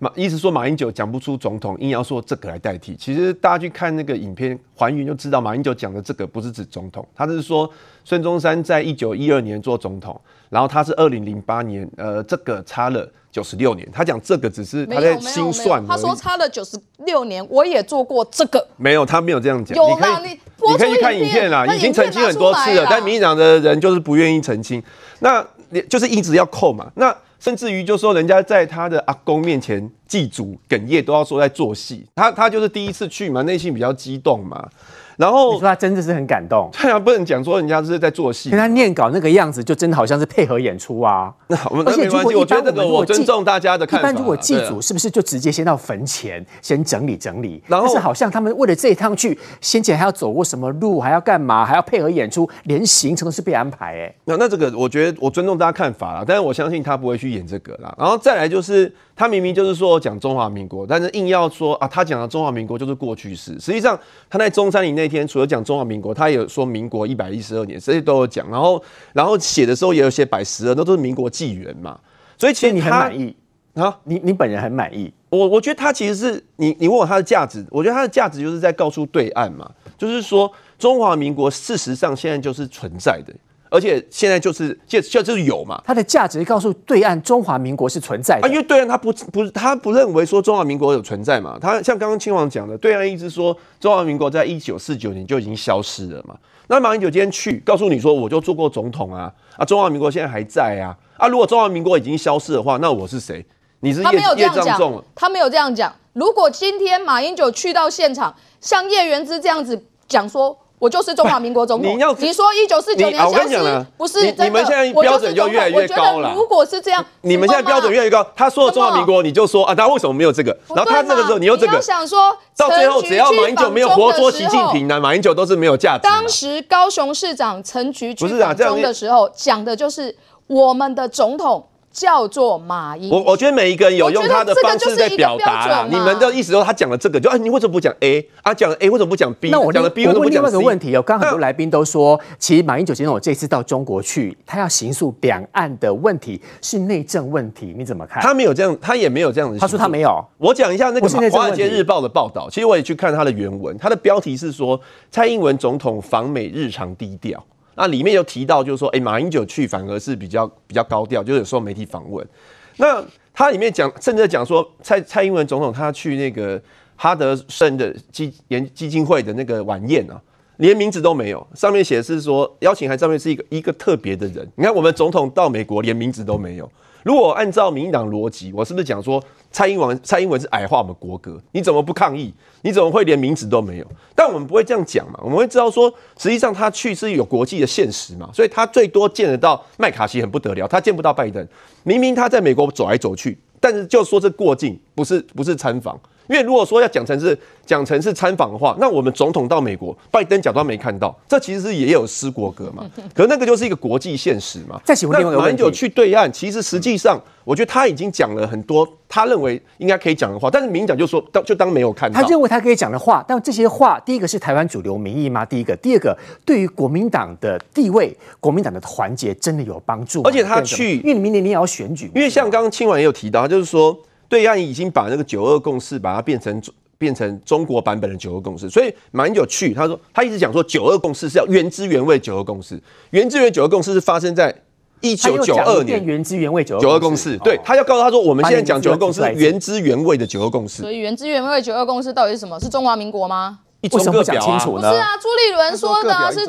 马意思说马英九讲不出总统，硬要说这个来代替。其实大家去看那个影片还原就知道，马英九讲的这个不是指总统，他是说孙中山在一九一二年做总统，然后他是二零零八年，呃，这个差了九十六年。他讲这个只是他在心算，他说差了九十六年，我也做过这个。没有，他没有这样讲。有啦，你你，你可以去看影片啦，已经澄清很多次了，但民进党的人就是不愿意澄清，那就是一直要扣嘛。那甚至于就说人家在他的阿公面前祭祖哽咽，都要说在做戏。他他就是第一次去嘛，内心比较激动嘛。然后你说他真的是很感动，对啊，不能讲说人家是在做戏，跟他念稿那个样子，就真的好像是配合演出啊。那我们而且我觉得这个我尊重大家的看法。一般如果祭祖，是不是就直接先到坟前先整理整理？然后但是好像他们为了这一趟去，先前还要走过什么路，还要干嘛，还要配合演出，连行程都是被安排哎。那那这个我觉得我尊重大家看法啦，但是我相信他不会去演这个啦。然后再来就是。他明明就是说讲中华民国，但是硬要说啊，他讲的中华民国就是过去式。实际上他在中山陵那天，除了讲中华民国，他也有说民国一百一十二年，这些都有讲。然后，然后写的时候也有写百十二，那都是民国纪元嘛。所以其实你很满意啊？你你本人很满意？我我觉得他其实是你你问我他的价值，我觉得他的价值就是在告诉对岸嘛，就是说中华民国事实上现在就是存在的。而且现在就是现在就是有嘛，它的价值告诉对岸中华民国是存在的啊，因为对岸他不不他不认为说中华民国有存在嘛，他像刚刚亲王讲的，对岸一直说中华民国在一九四九年就已经消失了嘛。那马英九今天去告诉你说，我就做过总统啊啊，中华民国现在还在啊啊，如果中华民国已经消失的话，那我是谁？你是叶叶藏重？他没有这样讲。如果今天马英九去到现场，像叶元之这样子讲说。我就是中华民国总统。你要你说一九四九年消失，不是。你们现在标准就越来越高了。如果是这样，你们现在标准越来越高。他说中华民国，你就说啊，他为什么没有这个？然后他这个时候，你又这个。想说，到最后只要马英九没有活捉习近平呢，马英九都是没有价值。当时高雄市长陈菊去访中的时候，讲的就是我们的总统。叫做马英，我我觉得每一个人有用他的方式在表达。你们的意思说他讲了这个，就哎，你为什么不讲 A 啊？讲了 A 为什么不讲 B？那我讲了 B 为什么不讲 C？我问另外一个问题哦，刚刚很多来宾都说，其实马英九先生我这次到中国去，他要行诉两岸的问题是内政问题，你怎么看？他没有这样，他也没有这样子。他说他没有。我讲一下那个《华尔街日报》的报道，其实我也去看他的原文，他的标题是说蔡英文总统访美日常低调。那里面有提到，就是说，哎，马英九去反而是比较比较高调，就是有时候媒体访问。那他里面讲，甚至讲说蔡蔡英文总统他去那个哈德森的基研基金会的那个晚宴啊，连名字都没有，上面写是说邀请函上面是一个一个特别的人。你看我们总统到美国连名字都没有。如果按照民进党逻辑，我是不是讲说蔡英文蔡英文是矮化我们国歌？你怎么不抗议？你怎么会连名字都没有？但我们不会这样讲嘛，我们会知道说，实际上他去是有国际的现实嘛，所以他最多见得到麦卡锡很不得了，他见不到拜登。明明他在美国走来走去，但是就说这过境，不是不是参访。因为如果说要讲成是讲成是参访的话，那我们总统到美国，拜登假装没看到，这其实是也有失国格嘛。可是那个就是一个国际现实嘛。再请问另外一个问题，马英九去对岸，其实实际上，我觉得他已经讲了很多他认为应该可以讲的话，但是民讲就说当就当没有看到。他认为他可以讲的话，但这些话，第一个是台湾主流民意吗？第一个，第二个，对于国民党的地位、国民党的团结，真的有帮助？而且他去，因为明年你也要选举，因为像刚刚清婉也有提到，就是说。对岸已经把那个九二共识把它变成变成中国版本的九二共识，所以蛮有趣，他说他一直讲说九二共识是要原汁原味九二共识，原汁原味九二共识是发生在一九九二年，原汁原味九二共识，对，他要告诉他说我们现在讲九二共识原汁原味的九二共识，所以原汁原味九二共识到底是什么？是中华民国吗？一中各表啊？不是啊，朱立伦说的是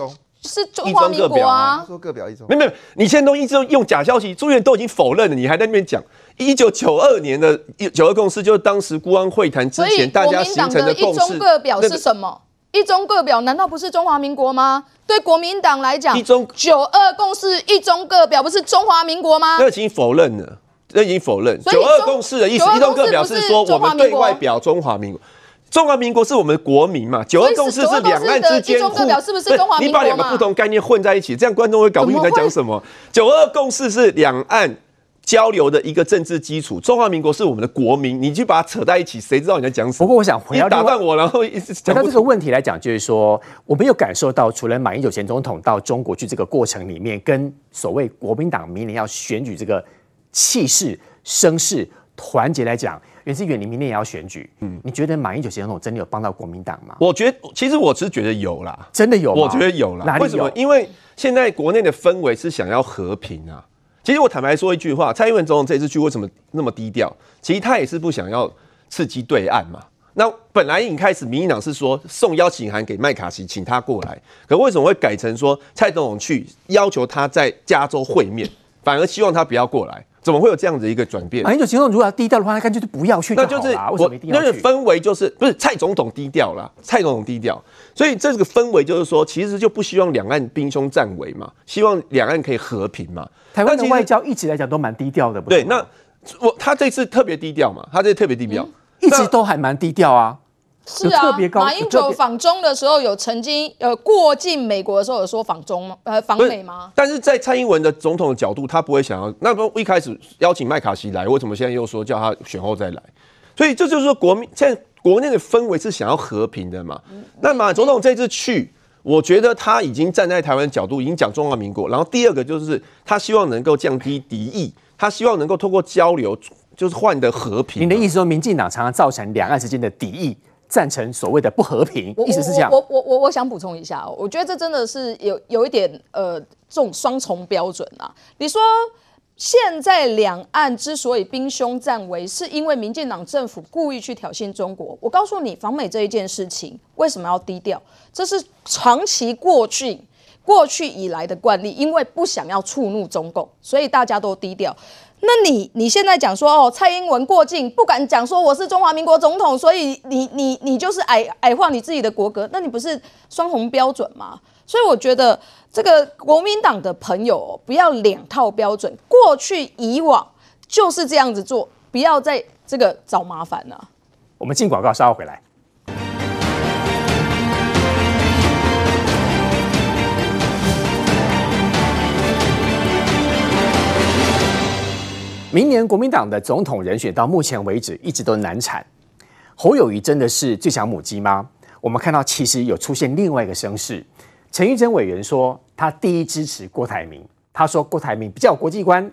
是中华民国啊，说各表一中，没有没有，你现在都一直用假消息，朱立伦都已经否认了，你还在那边讲。一九九二年的九二共识，就是当时国安会谈之前大家形成的共识。一中各表是什么？一中各表难道不是中华民国吗？对国民党来讲，一中九二共识一中各表不是中华民国吗？那已经否认了，那已经否认。九二共识的意思，一中各表是说我们对外表中华民国。中华民国是我们的国民嘛？九二共识是两岸之间互，是不是中华民国？你把两个不同概念混在一起，这样观众会搞不清楚在讲什么。九二共识是两岸交流的一个政治基础，中华民国是我们的国民，你去把它扯在一起，谁知道你在讲什么？不过我想回答打断我，然后一直讲到这个问题来讲，就是说我没有感受到，除了马英九前总统到中国去这个过程里面，跟所谓国民党明年要选举这个气势、声势、团结来讲。袁志远，你明年也要选举，嗯，你觉得马英九前总统真的有帮到国民党吗？我觉得，其实我是觉得有啦，真的有，我觉得有啦。为什么？因为现在国内的氛围是想要和平啊。其实我坦白说一句话，蔡英文总统这次去为什么那么低调？其实他也是不想要刺激对岸嘛。那本来一开始民进党是说送邀请函给麦卡锡，请他过来，可为什么会改成说蔡总统去要求他在加州会面，反而希望他不要过来？怎么会有这样子一个转变？马英九总统如果要低调的话，他干脆就不要去就好了。那就是为什么一定要去？那个氛围就是不是蔡总统低调了，蔡总统低调，所以这个氛围就是说，其实就不希望两岸兵凶战危嘛，希望两岸可以和平嘛。台湾的外交一直来讲都蛮低调的，对。那我他这次特别低调嘛，他这次特别低调，嗯，一直都还蛮低调啊。是啊，马英九访中的时候有曾经呃过境美国的时候有说访中吗？呃访美吗？但是在蔡英文的总统的角度，他不会想要。那不一开始邀请麦卡锡来，为什么现在又说叫他选后再来？所以这就是说国民现在国内的氛围是想要和平的嘛。那马总统这次去，我觉得他已经站在台湾角度，已经讲中华民国。然后第二个就是他希望能够降低敌意，他希望能够透过交流，就是换得和平。你的意思说，民进党常常造成两岸之间的敌意？赞成所谓的不和平，意思是这样。我我我我想补充一下，我觉得这真的是有有一点呃这种双重标准啊。你说现在两岸之所以兵凶战危，是因为民进党政府故意去挑衅中国。我告诉你，访美这一件事情为什么要低调？这是长期过去过去以来的惯例，因为不想要触怒中共，所以大家都低调。那你你现在讲说哦，蔡英文过境不敢讲说我是中华民国总统，所以你你你就是矮矮化你自己的国格，那你不是双重标准吗？所以我觉得这个国民党的朋友不要两套标准，过去以往就是这样子做，不要再这个找麻烦了。我们进广告，稍后回来。明年国民党的总统人选到目前为止一直都难产，侯友宜真的是最强母鸡吗？我们看到其实有出现另外一个声势，陈玉珍委员说他第一支持郭台铭，他说郭台铭比较国际观，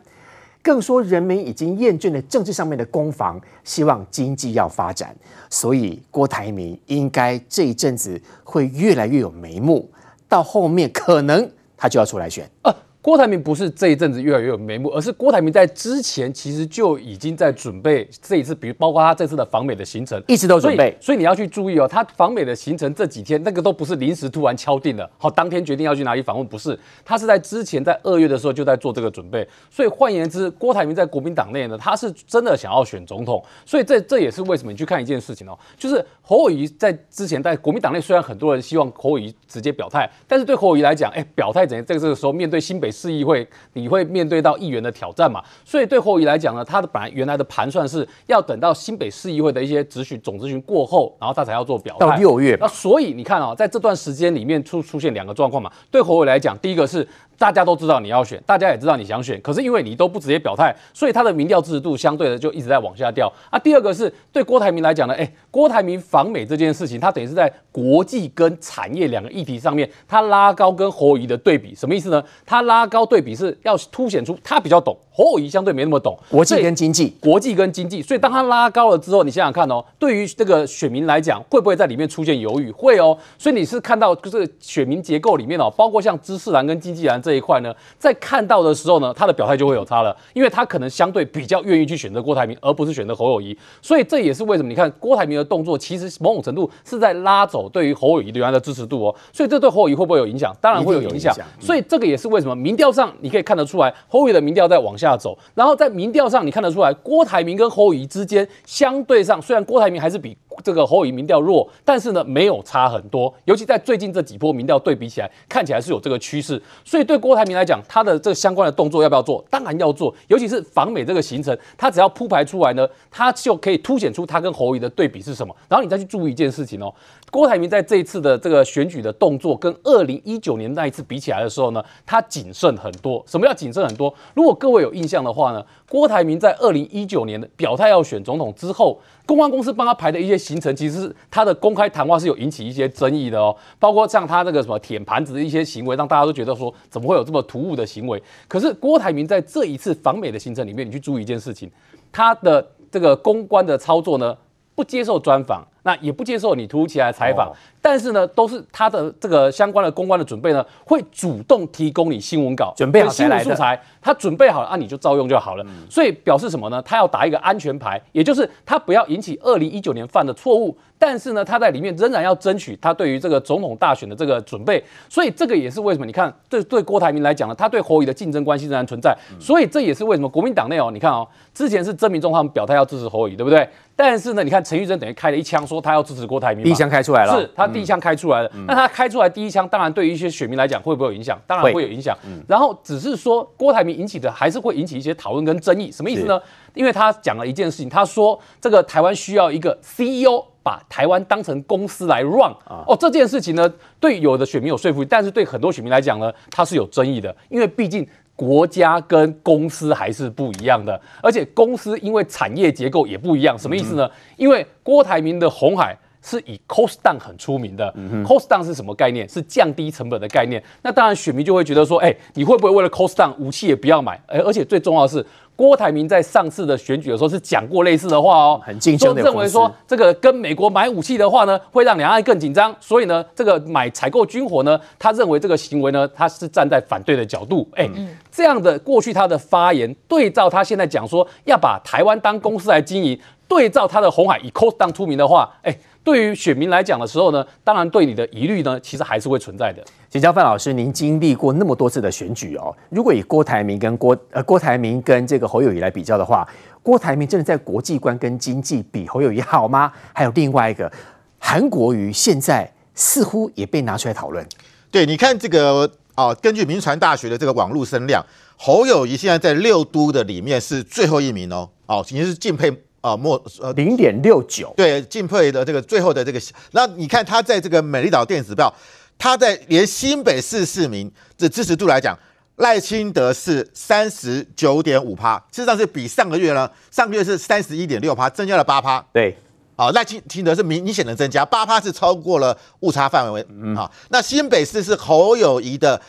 更说人民已经厌倦了政治上面的攻防，希望经济要发展，所以郭台铭应该这一阵子会越来越有眉目，到后面可能他就要出来选。啊郭台铭不是这一阵子越来越有眉目，而是郭台铭在之前其实就已经在准备这一次，比如包括他这次的访美的行程，一直都准备。所以，你要去注意哦，他访美的行程这几天那个都不是临时突然敲定的，好，当天决定要去哪里访问，不是，他是在之前在二月的时候就在做这个准备。所以换言之，郭台铭在国民党内呢，他是真的想要选总统。所以这这也是为什么你去看一件事情哦，就是侯友谊在之前在国民党内，虽然很多人希望侯友谊直接表态，但是对侯友谊来讲，哎，表态怎样？这个这个时候面对新北市议会，你会面对到议员的挑战嘛？所以对侯友来讲呢，他的本来原来的盘算是要等到新北市议会的一些咨询总咨询过后，然后他才要做表态。到六月，那所以你看啊、哦，在这段时间里面出出现两个状况嘛。对侯友来讲，第一个是。大家都知道你要选，大家也知道你想选，可是因为你都不直接表态，所以他的民调支持度相对的就一直在往下掉啊。第二个是对郭台铭来讲呢，哎，郭台铭访美这件事情，他等于是在国际跟产业两个议题上面，他拉高跟侯友宜的对比，什么意思呢？他拉高对比是要凸显出他比较懂，侯友宜相对没那么懂国际跟经济，国际跟经济，所以当他拉高了之后，你想想看哦，对于这个选民来讲，会不会在里面出现犹豫？会哦，所以你是看到就是选民结构里面哦，包括像知识蓝跟经济蓝这一块呢，在看到的时候呢，他的表态就会有差了，因为他可能相对比较愿意去选择郭台铭，而不是选择侯友谊，所以这也是为什么你看郭台铭的动作，其实某种程度是在拉走对于侯友宜原来的支持度哦，所以这对侯友谊会不会有影响？当然会有影响，所以这个也是为什么民调上你可以看得出来，侯友宜的民调在往下走，然后在民调上你看得出来，郭台铭跟侯友宜之间相对上，虽然郭台铭还是比这个侯友民调弱，但是呢没有差很多，尤其在最近这几波民调对比起来，看起来是有这个趋势。所以对郭台铭来讲，他的这个相关的动作要不要做？当然要做，尤其是访美这个行程，他只要铺排出来呢，他就可以凸显出他跟侯友的对比是什么。然后你再去注意一件事情哦，郭台铭在这一次的这个选举的动作，跟二零一九年那一次比起来的时候呢，他谨慎很多。什么叫谨慎很多？如果各位有印象的话呢，郭台铭在二零一九年表态要选总统之后，公关公司帮他排的一些行程，其实是他的公开谈话是有引起一些争议的哦。包括像他那个什么舔盘子的一些行为，让大家都觉得说怎么会有这么突兀的行为。可是郭台铭在这一次访美的行程里面，你去注意一件事情，他的这个公关的操作呢，不接受专访，那也不接受你突如其来的采访。哦但是呢，都是他的这个相关的公关的准备呢，会主动提供你新闻稿、准备好新闻素材，他准备好了，啊，你就照用就好了。嗯、所以表示什么呢？他要打一个安全牌，也就是他不要引起二零一九年犯的错误。但是呢，他在里面仍然要争取他对于这个总统大选的这个准备。所以这个也是为什么？你看，对对郭台铭来讲呢，他对侯友的竞争关系仍然存在。所以这也是为什么国民党内哦，你看哦，之前是曾明忠他们表态要支持侯友，对不对？但是呢，你看陈玉珍等于开了一枪，说他要支持郭台铭，第一枪开出来了，是他。第一枪开出来了，那、嗯、他开出来第一枪，当然对于一些选民来讲会不会有影响？当然会有影响。嗯、然后只是说郭台铭引起的还是会引起一些讨论跟争议，什么意思呢？因为他讲了一件事情，他说这个台湾需要一个 CEO 把台湾当成公司来 run。哦，这件事情呢，对有的选民有说服力，但是对很多选民来讲呢，他是有争议的，因为毕竟国家跟公司还是不一样的，而且公司因为产业结构也不一样，什么意思呢？嗯、因为郭台铭的红海。是以 cost down 很出名的。嗯、cost down 是什么概念？是降低成本的概念。那当然，选民就会觉得说，哎、欸，你会不会为了 cost down 武器也不要买？哎、欸，而且最重要的是，郭台铭在上次的选举的时候是讲过类似的话哦，很竞争的，认为说这个跟美国买武器的话呢，会让两岸更紧张。所以呢，这个买采购军火呢，他认为这个行为呢，他是站在反对的角度。哎、这样的过去他的发言，对照他现在讲说要把台湾当公司来经营，对照他的红海以 cost down 出名的话，哎、欸。对于选民来讲的时候呢，当然对你的疑虑呢，其实还是会存在的。请教范老师，您经历过那么多次的选举哦，如果以郭台铭跟郭呃郭台铭跟这个侯友宜来比较的话，郭台铭真的在国际观跟经济比侯友谊好吗？还有另外一个韩国瑜，现在似乎也被拿出来讨论。对，你看这个哦，根据民传大学的这个网络声量，侯友谊现在在六都的里面是最后一名哦，哦，已经是敬佩。啊，末呃零点六九，对，敬佩的这个最后的这个，那你看他在这个美丽岛电子报，他在连新北市市民的支持度来讲，赖清德是三十九点五趴，事实上是比上个月呢，上个月是三十一点六趴，增加了八趴。对，啊，赖清清德是明明显的增加，八趴是超过了误差范围。嗯，好，那新北市是侯友谊的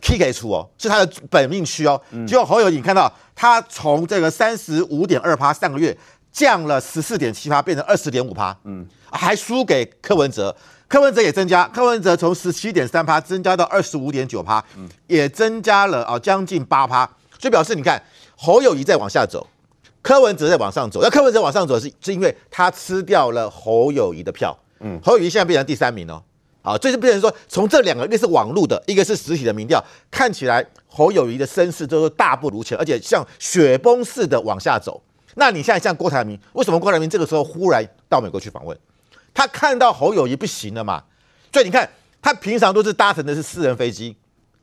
K K 出哦，是他的本命区哦，结果侯友宜你看到他从这个三十五点二趴上个月。降了十四点七趴，变成二十点五趴，嗯，还输给柯文哲，柯文哲也增加，柯文哲从十七点三趴增加到二十五点九趴，嗯，也增加了啊将近八趴，所以表示你看侯友谊在往下走，柯文哲在往上走，那柯文哲往上走是是因为他吃掉了侯友谊的票，嗯，侯友谊现在变成第三名哦，啊，这就变成说从这两个一个是网络的，一个是实体的民调，看起来侯友谊的声势都是大不如前，而且像雪崩似的往下走。那你现在像郭台铭，为什么郭台铭这个时候忽然到美国去访问？他看到侯友谊不行了嘛？所以你看，他平常都是搭乘的是私人飞机，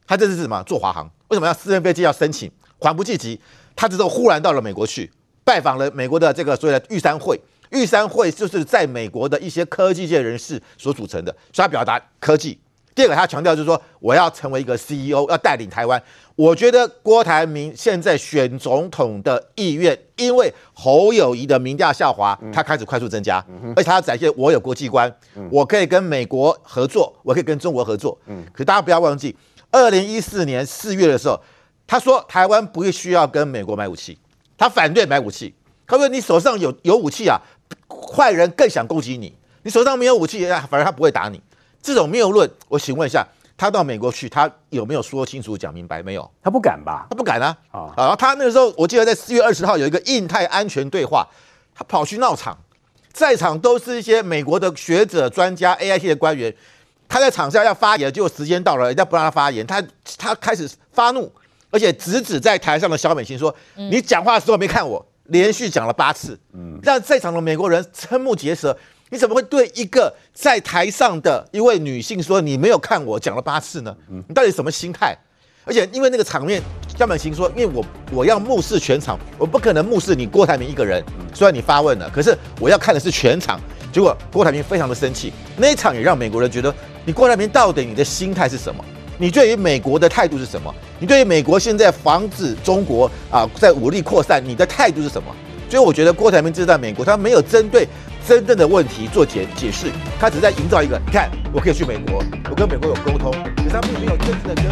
他这次是什么？坐华航？为什么要私人飞机要申请？缓不济急，他这时候忽然到了美国去拜访了美国的这个所谓的玉山会。玉山会就是在美国的一些科技界人士所组成的，所以他表达科技。第二个，他强调就是说，我要成为一个 CEO，要带领台湾。我觉得郭台铭现在选总统的意愿，因为侯友谊的民调下滑，他开始快速增加，而且他要展现我有国际观，我可以跟美国合作，我可以跟中国合作。可大家不要忘记，二零一四年四月的时候，他说台湾不需要跟美国买武器，他反对买武器。他说你手上有有武器啊，坏人更想攻击你；你手上没有武器，反而他不会打你。这种谬论，我请问一下，他到美国去，他有没有说清楚、讲明白？没有，他不敢吧？他不敢啊！啊，然后他那个时候，我记得在四月二十号有一个印太安全对话，他跑去闹场，在场都是一些美国的学者、专家、AIT 的官员，他在场下要发言，结果时间到了，人家不让他发言，他他开始发怒，而且直指在台上的小美琴说：“嗯、你讲话的时候没看我。”连续讲了八次，嗯，让在场的美国人瞠目结舌。因你怎么会对一个在台上的一位女性说你没有看我讲了八次呢？你到底什么心态？而且因为那个场面，江美琴说，因为我我要目视全场，我不可能目视你郭台铭一个人。虽然你发问了，可是我要看的是全场。结果郭台铭非常的生气，那一场也让美国人觉得，你郭台铭到底你的心态是什么？你对于美国的态度是什么？你对于美国现在防止中国啊在武力扩散，你的态度是什么？所以我觉得郭台铭这在美国，他没有针对真正的问题做解解释，他只是在营造一个，你看我可以去美国，我跟美国有沟通，可是他并没有真正的跟。